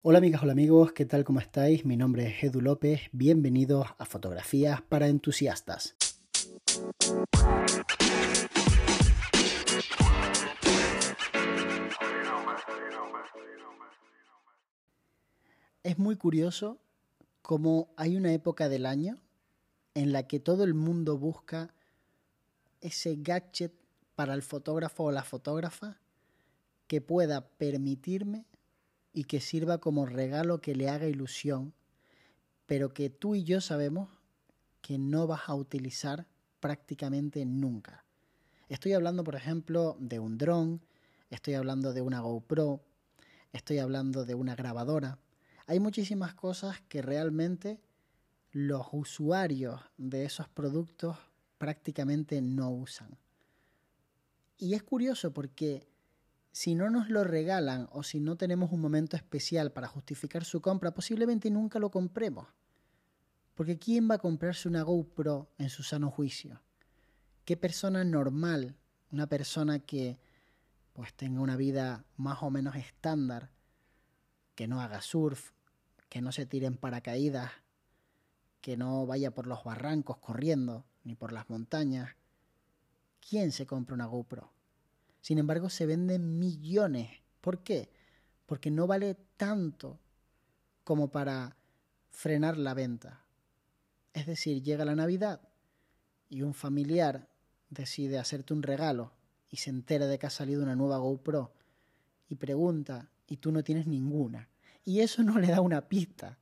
Hola amigas, hola amigos, ¿qué tal? ¿Cómo estáis? Mi nombre es Edu López, bienvenidos a Fotografías para Entusiastas. Es muy curioso cómo hay una época del año en la que todo el mundo busca ese gadget para el fotógrafo o la fotógrafa que pueda permitirme y que sirva como regalo que le haga ilusión, pero que tú y yo sabemos que no vas a utilizar prácticamente nunca. Estoy hablando, por ejemplo, de un dron, estoy hablando de una GoPro, estoy hablando de una grabadora. Hay muchísimas cosas que realmente los usuarios de esos productos prácticamente no usan. Y es curioso porque si no nos lo regalan o si no tenemos un momento especial para justificar su compra, posiblemente nunca lo compremos. Porque ¿quién va a comprarse una GoPro en su sano juicio? ¿Qué persona normal, una persona que pues tenga una vida más o menos estándar, que no haga surf, que no se tire en paracaídas, que no vaya por los barrancos corriendo, ni por las montañas, ¿quién se compra una GoPro? Sin embargo, se venden millones. ¿Por qué? Porque no vale tanto como para frenar la venta. Es decir, llega la Navidad y un familiar decide hacerte un regalo y se entera de que ha salido una nueva GoPro y pregunta y tú no tienes ninguna. Y eso no le da una pista.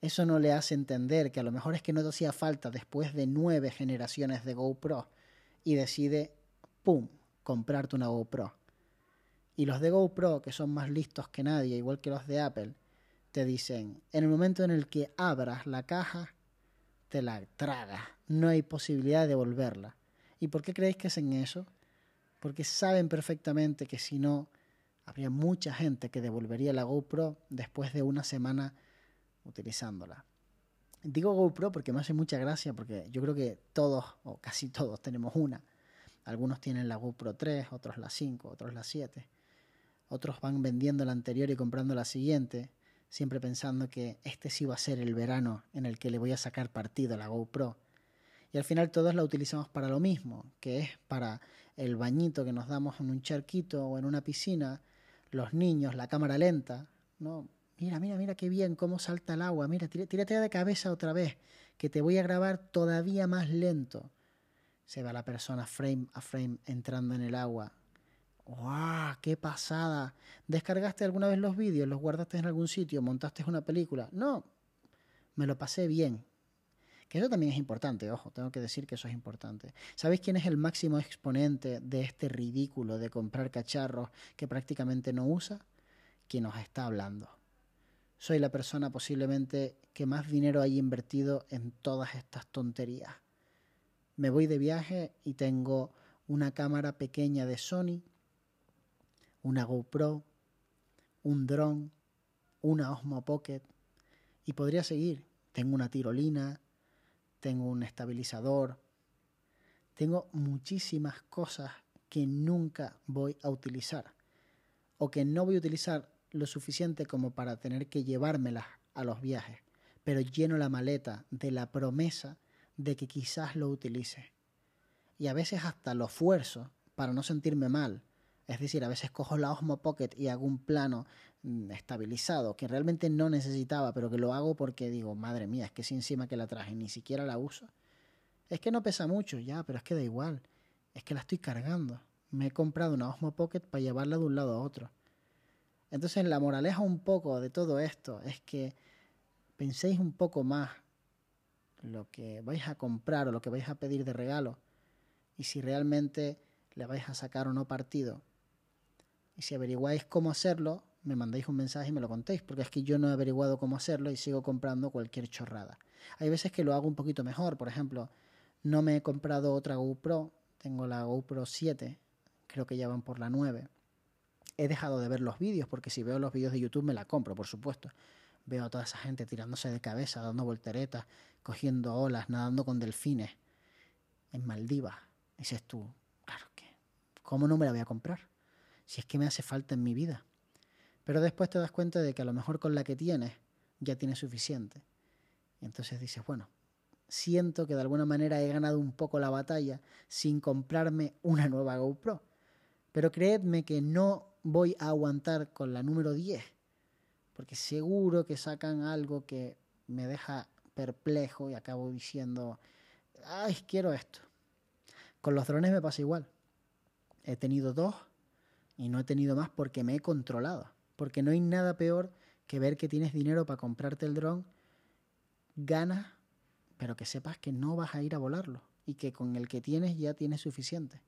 Eso no le hace entender que a lo mejor es que no te hacía falta después de nueve generaciones de GoPro y decide, ¡pum!, comprarte una GoPro. Y los de GoPro, que son más listos que nadie, igual que los de Apple, te dicen, en el momento en el que abras la caja, te la tragas. No hay posibilidad de devolverla. ¿Y por qué creéis que hacen eso? Porque saben perfectamente que si no, habría mucha gente que devolvería la GoPro después de una semana utilizándola. Digo GoPro porque me hace mucha gracia, porque yo creo que todos, o casi todos, tenemos una. Algunos tienen la GoPro 3, otros la 5, otros la 7. Otros van vendiendo la anterior y comprando la siguiente, siempre pensando que este sí va a ser el verano en el que le voy a sacar partido a la GoPro. Y al final todos la utilizamos para lo mismo, que es para el bañito que nos damos en un charquito o en una piscina, los niños, la cámara lenta, ¿no? Mira, mira, mira qué bien, cómo salta el agua, mira, tírate de cabeza otra vez, que te voy a grabar todavía más lento se ve a la persona frame a frame entrando en el agua. ¡Wow! ¡Qué pasada! ¿Descargaste alguna vez los vídeos? ¿Los guardaste en algún sitio? ¿Montaste una película? No, me lo pasé bien. Que eso también es importante, ojo, tengo que decir que eso es importante. ¿Sabéis quién es el máximo exponente de este ridículo de comprar cacharros que prácticamente no usa? Quien nos está hablando. Soy la persona posiblemente que más dinero haya invertido en todas estas tonterías me voy de viaje y tengo una cámara pequeña de Sony, una GoPro, un dron, una Osmo Pocket y podría seguir. Tengo una tirolina, tengo un estabilizador, tengo muchísimas cosas que nunca voy a utilizar o que no voy a utilizar lo suficiente como para tener que llevármelas a los viajes, pero lleno la maleta de la promesa de que quizás lo utilice. Y a veces hasta lo esfuerzo para no sentirme mal. Es decir, a veces cojo la Osmo Pocket y hago un plano mm, estabilizado que realmente no necesitaba, pero que lo hago porque digo, madre mía, es que si encima que la traje ni siquiera la uso. Es que no pesa mucho, ya, pero es que da igual. Es que la estoy cargando. Me he comprado una Osmo Pocket para llevarla de un lado a otro. Entonces la moraleja un poco de todo esto es que penséis un poco más lo que vais a comprar o lo que vais a pedir de regalo y si realmente le vais a sacar o no partido. Y si averiguáis cómo hacerlo, me mandáis un mensaje y me lo contéis, porque es que yo no he averiguado cómo hacerlo y sigo comprando cualquier chorrada. Hay veces que lo hago un poquito mejor, por ejemplo, no me he comprado otra GoPro, tengo la GoPro 7, creo que ya van por la 9. He dejado de ver los vídeos, porque si veo los vídeos de YouTube me la compro, por supuesto. Veo a toda esa gente tirándose de cabeza, dando volteretas, cogiendo olas, nadando con delfines en Maldivas. Dices tú, claro que, ¿cómo no me la voy a comprar? Si es que me hace falta en mi vida. Pero después te das cuenta de que a lo mejor con la que tienes ya tienes suficiente. Y entonces dices, bueno, siento que de alguna manera he ganado un poco la batalla sin comprarme una nueva GoPro. Pero creedme que no voy a aguantar con la número 10, porque seguro que sacan algo que me deja perplejo y acabo diciendo, ay, quiero esto. Con los drones me pasa igual. He tenido dos y no he tenido más porque me he controlado. Porque no hay nada peor que ver que tienes dinero para comprarte el dron, ganas, pero que sepas que no vas a ir a volarlo y que con el que tienes ya tienes suficiente.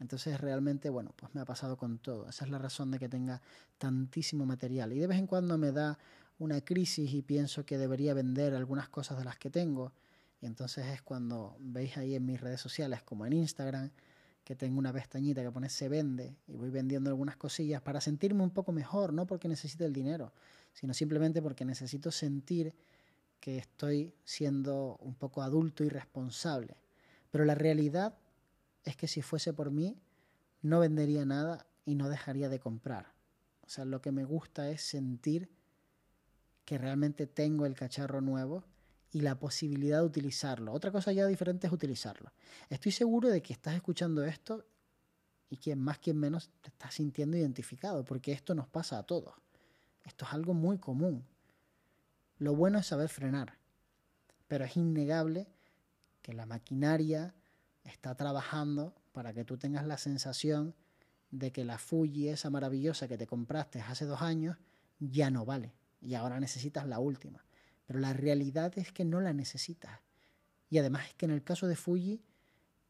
Entonces realmente, bueno, pues me ha pasado con todo. Esa es la razón de que tenga tantísimo material. Y de vez en cuando me da una crisis y pienso que debería vender algunas cosas de las que tengo. Y entonces es cuando veis ahí en mis redes sociales, como en Instagram, que tengo una pestañita que pone se vende y voy vendiendo algunas cosillas para sentirme un poco mejor, no porque necesite el dinero, sino simplemente porque necesito sentir que estoy siendo un poco adulto y responsable. Pero la realidad es que si fuese por mí, no vendería nada y no dejaría de comprar. O sea, lo que me gusta es sentir que realmente tengo el cacharro nuevo y la posibilidad de utilizarlo. Otra cosa ya diferente es utilizarlo. Estoy seguro de que estás escuchando esto y quien más, quien menos te estás sintiendo identificado, porque esto nos pasa a todos. Esto es algo muy común. Lo bueno es saber frenar, pero es innegable que la maquinaria está trabajando para que tú tengas la sensación de que la Fuji, esa maravillosa que te compraste hace dos años, ya no vale y ahora necesitas la última. Pero la realidad es que no la necesitas. Y además es que en el caso de Fuji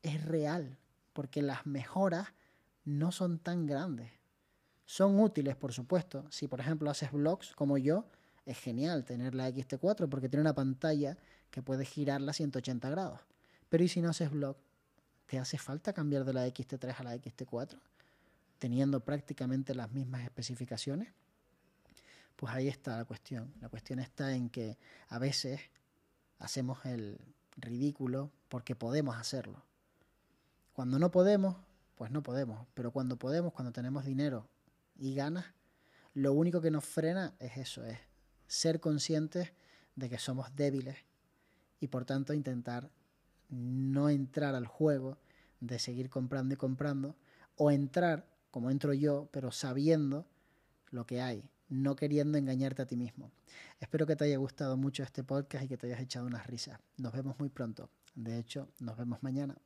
es real, porque las mejoras no son tan grandes. Son útiles, por supuesto. Si por ejemplo haces vlogs como yo, es genial tener la XT4 porque tiene una pantalla que puede girarla 180 grados. Pero ¿y si no haces vlog? ¿Te hace falta cambiar de la XT3 a la XT4? Teniendo prácticamente las mismas especificaciones. Pues ahí está la cuestión. La cuestión está en que a veces hacemos el ridículo porque podemos hacerlo. Cuando no podemos, pues no podemos. Pero cuando podemos, cuando tenemos dinero y ganas, lo único que nos frena es eso, es ser conscientes de que somos débiles y por tanto intentar no entrar al juego de seguir comprando y comprando o entrar como entro yo, pero sabiendo lo que hay, no queriendo engañarte a ti mismo. Espero que te haya gustado mucho este podcast y que te hayas echado unas risas. Nos vemos muy pronto. De hecho, nos vemos mañana.